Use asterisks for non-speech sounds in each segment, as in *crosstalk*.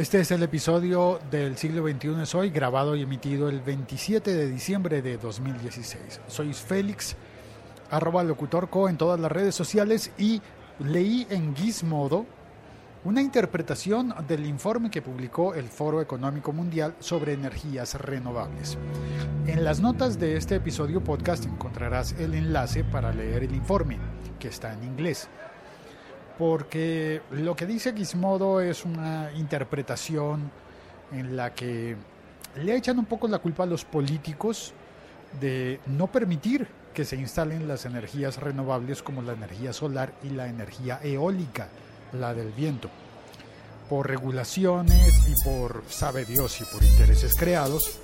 Este es el episodio del siglo XXI es hoy, grabado y emitido el 27 de diciembre de 2016. Soy Félix, arroba locutorco en todas las redes sociales y leí en Gizmodo una interpretación del informe que publicó el Foro Económico Mundial sobre energías renovables. En las notas de este episodio podcast encontrarás el enlace para leer el informe, que está en inglés. Porque lo que dice Gizmodo es una interpretación en la que le echan un poco la culpa a los políticos de no permitir que se instalen las energías renovables como la energía solar y la energía eólica la del viento. Por regulaciones y por, sabe Dios, y por intereses creados.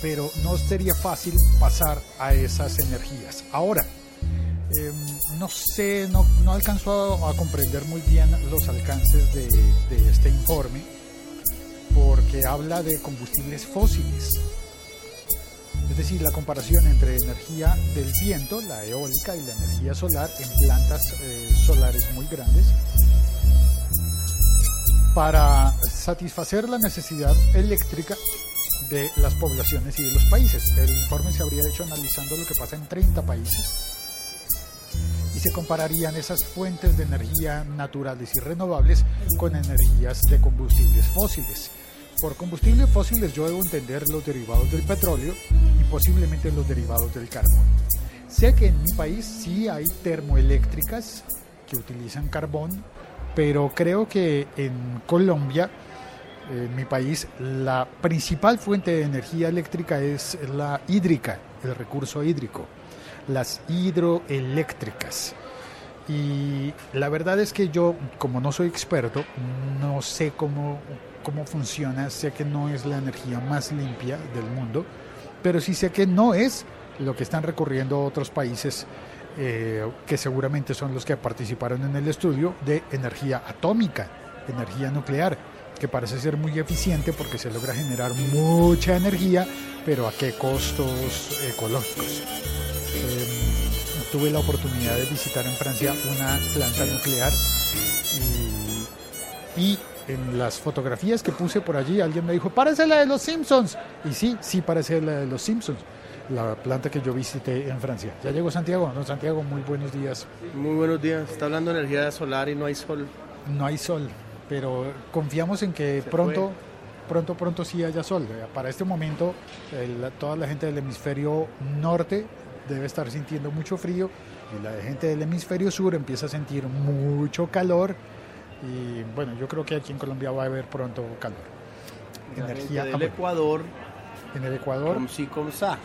Pero no sería fácil pasar a esas energías. Ahora, em, no sé, no, no alcanzó a, comprender muy bien los alcances de, este informe, porque habla de combustibles fósiles. Es decir, la comparación entre energía del viento, la eólica, y la energía solar en plantas eh, solares muy grandes, para satisfacer la necesidad eléctrica de las poblaciones y de los países. El informe se habría hecho analizando lo que pasa en 30 países se compararían esas fuentes de energía naturales y renovables con energías de combustibles fósiles. Por combustibles fósiles yo debo entender los derivados del petróleo y posiblemente los derivados del carbón. Sé que en mi país sí hay termoeléctricas que utilizan carbón, pero creo que en Colombia, en mi país, la principal fuente de energía eléctrica es la hídrica, el recurso hídrico, las hidroeléctricas. Y la verdad es que yo, como no soy experto, no sé cómo cómo funciona, sé que no es la energía más limpia del mundo, pero sí sé que no es lo que están recurriendo otros países eh, que seguramente son los que participaron en el estudio de energía atómica, energía nuclear, que parece ser muy eficiente porque se logra generar mucha energía, pero a qué costos ecológicos. Em, tuve la oportunidad de visitar en Francia una planta nuclear y en las fotografías que puse por allí, alguien me dijo, parece la de los Simpsons. Y sí, sí parece la de los Simpsons, la planta que yo visité en Francia. ¿Ya llegó Santiago? No, Santiago, muy buenos días. Muy buenos días. Está hablando de energía solar y no hay sol. No hay sol, pero confiamos en que pronto, pronto, pronto sí haya sol. Para este momento, toda la gente del hemisferio norte debe estar sintiendo mucho frío y la gente del hemisferio sur empieza a sentir mucho calor y bueno, yo creo que aquí en Colombia va a haber pronto calor. Energía. En el Ecuador. En el Ecuador. Con sí, con sa.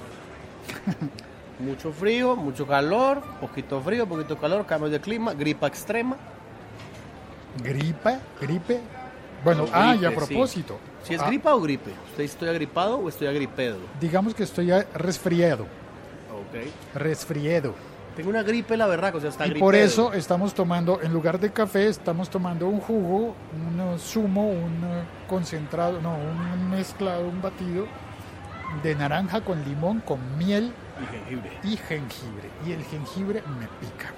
*laughs* mucho frío, mucho calor, poquito frío, poquito calor, cambio de clima, gripa extrema. ¿Gripa? ¿Gripe? Bueno, ah, y a propósito. ¿Si es ah. gripa o gripe? ¿Usted estoy agripado o estoy agripedo? Digamos que estoy resfriado. Ok. Resfriado. Tengo una gripe, la verdad, o sea, está Y por eso estamos tomando, en lugar de café, estamos tomando un jugo, un zumo, un concentrado, no, un mezclado, un batido de naranja con limón, con miel y jengibre. Y jengibre. Y el jengibre me pica.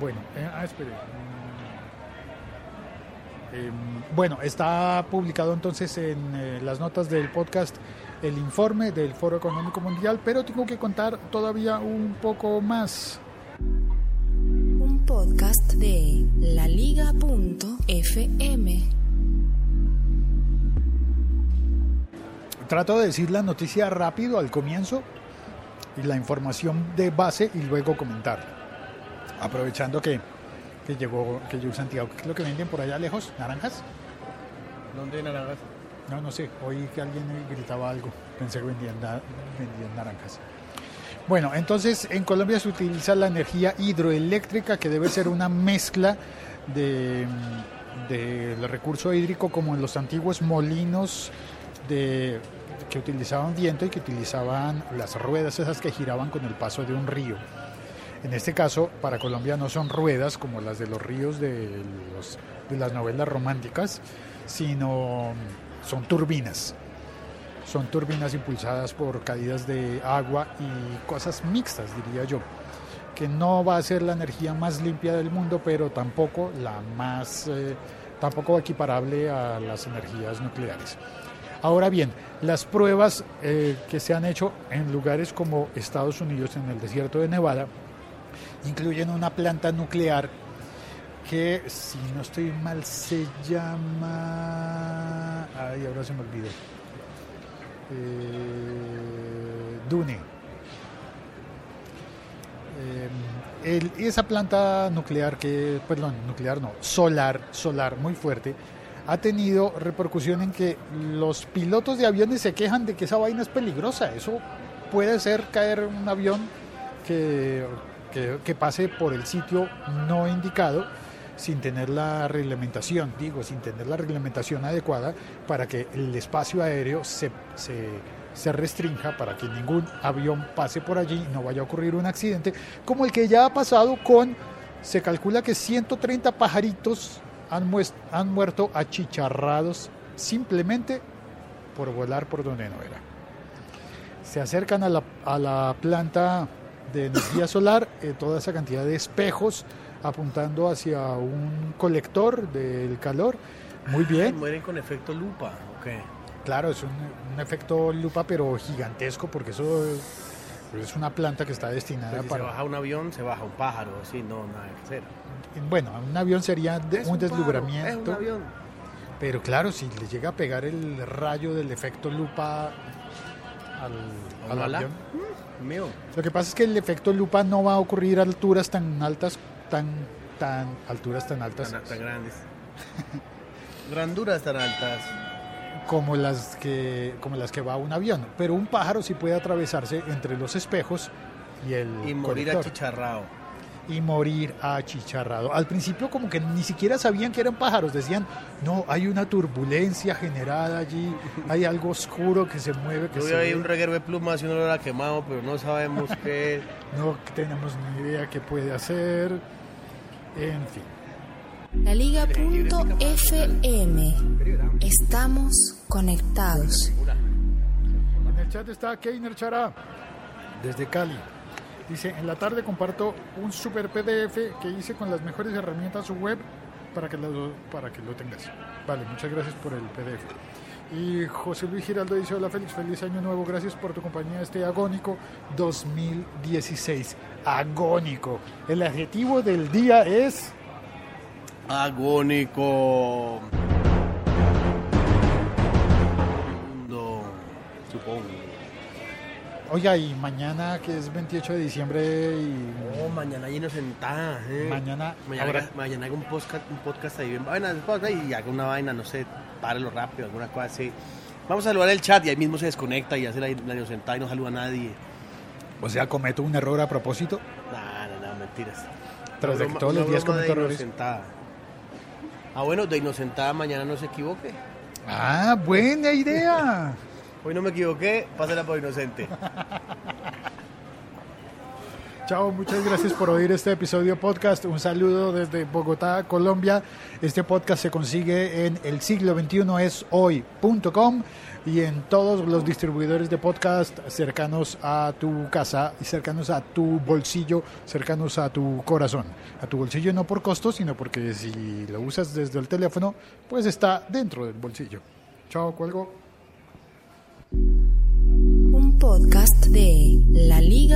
Bueno, eh, ah, espere. Mm, em, bueno, está publicado entonces en eh, las notas del podcast el informe del Foro Económico Mundial, pero tengo que contar todavía un poco más. Un podcast de laliga.fm. Trato de decir la noticia rápido al comienzo y la información de base y luego comentarla. Aprovechando que, que llegó que llegó Santiago, ¿qué es lo que venden por allá lejos? ¿Naranjas? ¿Dónde hay naranjas? No, no sé, oí que alguien gritaba algo, pensé que vendían, vendían naranjas. Bueno, entonces en Colombia se utiliza la energía hidroeléctrica que debe ser una mezcla del de, recurso hídrico como en los antiguos molinos de, que utilizaban viento y que utilizaban las ruedas esas que giraban con el paso de un río. En este caso, para Colombia no son ruedas como las de los ríos de, de las novelas románticas, sino son turbinas. Son turbinas impulsadas por caídas de agua y cosas mixtas, diría yo. que no va a ser la energía más limpia del mundo, pero tampoco la más, eh, tampoco equiparable a las energías nucleares. Ahora bien, las pruebas eh, que se han hecho en lugares como Estados Unidos, en el desierto de Nevada, incluyen una planta nuclear que, si no estoy mal, se llama... Ay, ahora se me olvidó. Eh, Dune. Eh, esa planta nuclear que, perdón, nuclear no, solar, solar, muy fuerte, ha tenido repercusión en que los pilotos de aviones se quejan de que esa vaina es peligrosa. Eso puede ser caer un avión que, que pase por el sitio no indicado sin tener la reglamentación, digo, sin tener la reglamentación adecuada para que el espacio aéreo se, se, se restrinja, para que ningún avión pase por allí y no vaya a ocurrir un accidente, como el que ya ha pasado con, se calcula que 130 pajaritos han, han muerto achicharrados simplemente por volar por donde no era. Se acercan a la, a la planta de energía solar eh, toda esa cantidad de espejos apuntando hacia un colector del calor. Muy bien, mueren con efecto lupa. Ok. claro, es un, un efecto lupa, pero gigantesco, porque eso es, una planta que está destinada Pues si se para. baja un avión, se baja un pájaro, así, no, nada que hacer. Bueno, un avión sería Es un deslumbramiento. Es un avión. Pero claro, si le llega a pegar el rayo del efecto lupa al, ¿A al avión. Mío. Lo que pasa es que el efecto lupa no va a ocurrir a alturas tan altas, tan, tan alturas tan altas Tan, tan grandes. *laughs* Granduras tan altas. como las que como las que va un avión. Pero un pájaro sí puede atravesarse entre los espejos y el Y morir colector. achicharrado. y morir achicharrado. Al principio como que ni siquiera sabían que eran pájaros, decían, no, hay una turbulencia generada allí, hay algo oscuro que se mueve, que Yo vi se ahí un reguero de plumas y uno lo ha quemado, pero no sabemos *laughs* qué. no tenemos ni idea qué puede hacer, en fin. Laliga.fm. Estamos conectados. En el chat está Keiner Chará, desde Cali. Dice, en la tarde comparto un super PDF que hice con las mejores herramientas web para que lo, para que lo tengas. Vale, muchas gracias por el PDF. Y José Luis Giraldo dice, hola Félix, feliz año nuevo, gracias por tu compañía este agónico 2016. Agónico. El adjetivo del día es... Agónico. Mundo, supongo. Oiga, y mañana que es 28 de diciembre y Oh, mañana lleno sentada. Eh. mañana... Mañana, habrá- mañana hago un podcast, un podcast ahí bien vaina después y hago una vaina, no sé, párelo rápido, alguna cosa así. Vamos a saludar el chat y ahí mismo se desconecta y hace la, la inocentada y no saluda a nadie. O sea, cometo un error a propósito. Nah, no, no, mentiras. Tras de que todos los días cometo errores. inocentada. Ah, bueno, de inocentada mañana no se equivoque. Ah, buena idea. *laughs* Hoy no me equivoqué, pásala por inocente. *laughs* Chao, muchas gracias por oír este episodio podcast. Un saludo desde Bogotá, Colombia. Este podcast se consigue en el siglo 21 es hoy.com y en todos los distribuidores de podcast cercanos a tu casa y cercanos a tu bolsillo, cercanos a tu corazón. A tu bolsillo no por costo, sino porque si lo usas desde el teléfono, pues está dentro del bolsillo. Chao, cuelgo. Podcast de laliga.fm.